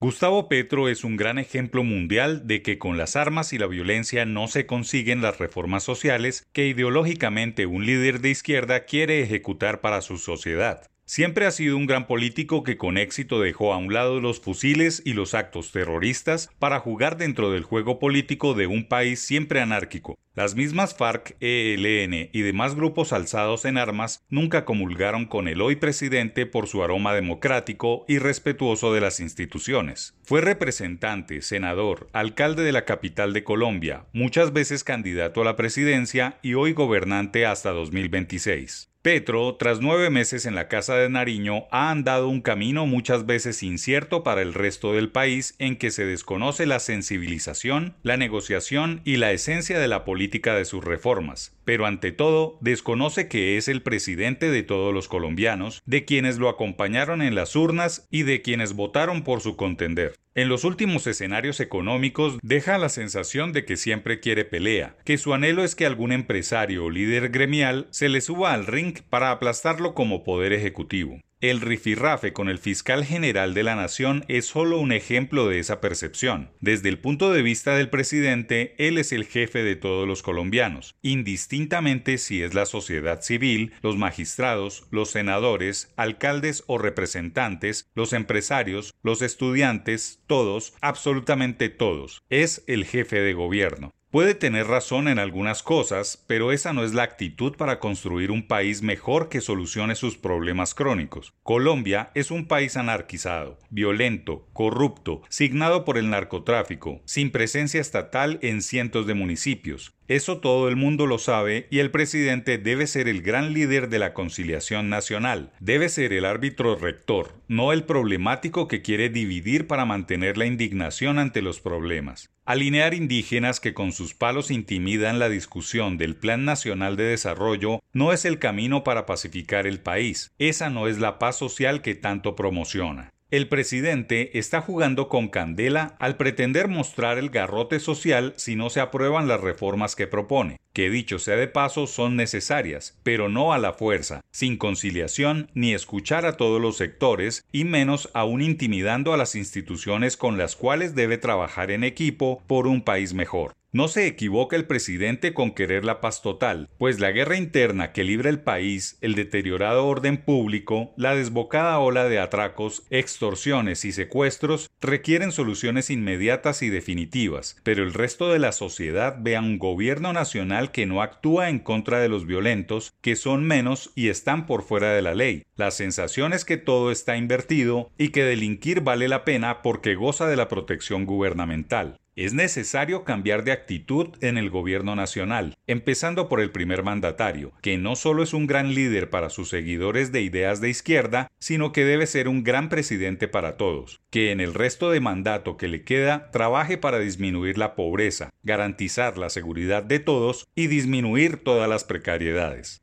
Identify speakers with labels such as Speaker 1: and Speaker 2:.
Speaker 1: Gustavo Petro es un gran ejemplo mundial de que con las armas y la violencia no se consiguen las reformas sociales que ideológicamente un líder de izquierda quiere ejecutar para su sociedad. Siempre ha sido un gran político que con éxito dejó a un lado los fusiles y los actos terroristas para jugar dentro del juego político de un país siempre anárquico. Las mismas FARC, ELN y demás grupos alzados en armas nunca comulgaron con el hoy presidente por su aroma democrático y respetuoso de las instituciones. Fue representante, senador, alcalde de la capital de Colombia, muchas veces candidato a la presidencia y hoy gobernante hasta 2026. Petro, tras nueve meses en la Casa de Nariño, ha andado un camino muchas veces incierto para el resto del país en que se desconoce la sensibilización, la negociación y la esencia de la política de sus reformas, pero ante todo desconoce que es el presidente de todos los colombianos, de quienes lo acompañaron en las urnas y de quienes votaron por su contender. En los últimos escenarios económicos deja la sensación de que siempre quiere pelea, que su anhelo es que algún empresario o líder gremial se le suba al ring para aplastarlo como poder ejecutivo. El rifirrafe con el fiscal general de la nación es solo un ejemplo de esa percepción. Desde el punto de vista del presidente, él es el jefe de todos los colombianos, indistintamente si es la sociedad civil, los magistrados, los senadores, alcaldes o representantes, los empresarios, los estudiantes, todos, absolutamente todos. Es el jefe de gobierno. Puede tener razón en algunas cosas, pero esa no es la actitud para construir un país mejor que solucione sus problemas crónicos. Colombia es un país anarquizado, violento, corrupto, signado por el narcotráfico, sin presencia estatal en cientos de municipios, eso todo el mundo lo sabe y el presidente debe ser el gran líder de la conciliación nacional, debe ser el árbitro rector, no el problemático que quiere dividir para mantener la indignación ante los problemas. Alinear indígenas que con sus palos intimidan la discusión del Plan Nacional de Desarrollo no es el camino para pacificar el país, esa no es la paz social que tanto promociona. El presidente está jugando con candela al pretender mostrar el garrote social si no se aprueban las reformas que propone, que dicho sea de paso son necesarias, pero no a la fuerza, sin conciliación ni escuchar a todos los sectores y menos aún intimidando a las instituciones con las cuales debe trabajar en equipo por un país mejor. No se equivoca el presidente con querer la paz total, pues la guerra interna que libra el país, el deteriorado orden público, la desbocada ola de atracos, extorsiones y secuestros requieren soluciones inmediatas y definitivas, pero el resto de la sociedad ve a un gobierno nacional que no actúa en contra de los violentos, que son menos y están por fuera de la ley. La sensación es que todo está invertido y que delinquir vale la pena porque goza de la protección gubernamental. Es necesario cambiar de actitud en el gobierno nacional, empezando por el primer mandatario, que no solo es un gran líder para sus seguidores de ideas de izquierda, sino que debe ser un gran presidente para todos, que en el resto de mandato que le queda trabaje para disminuir la pobreza, garantizar la seguridad de todos y disminuir todas las precariedades.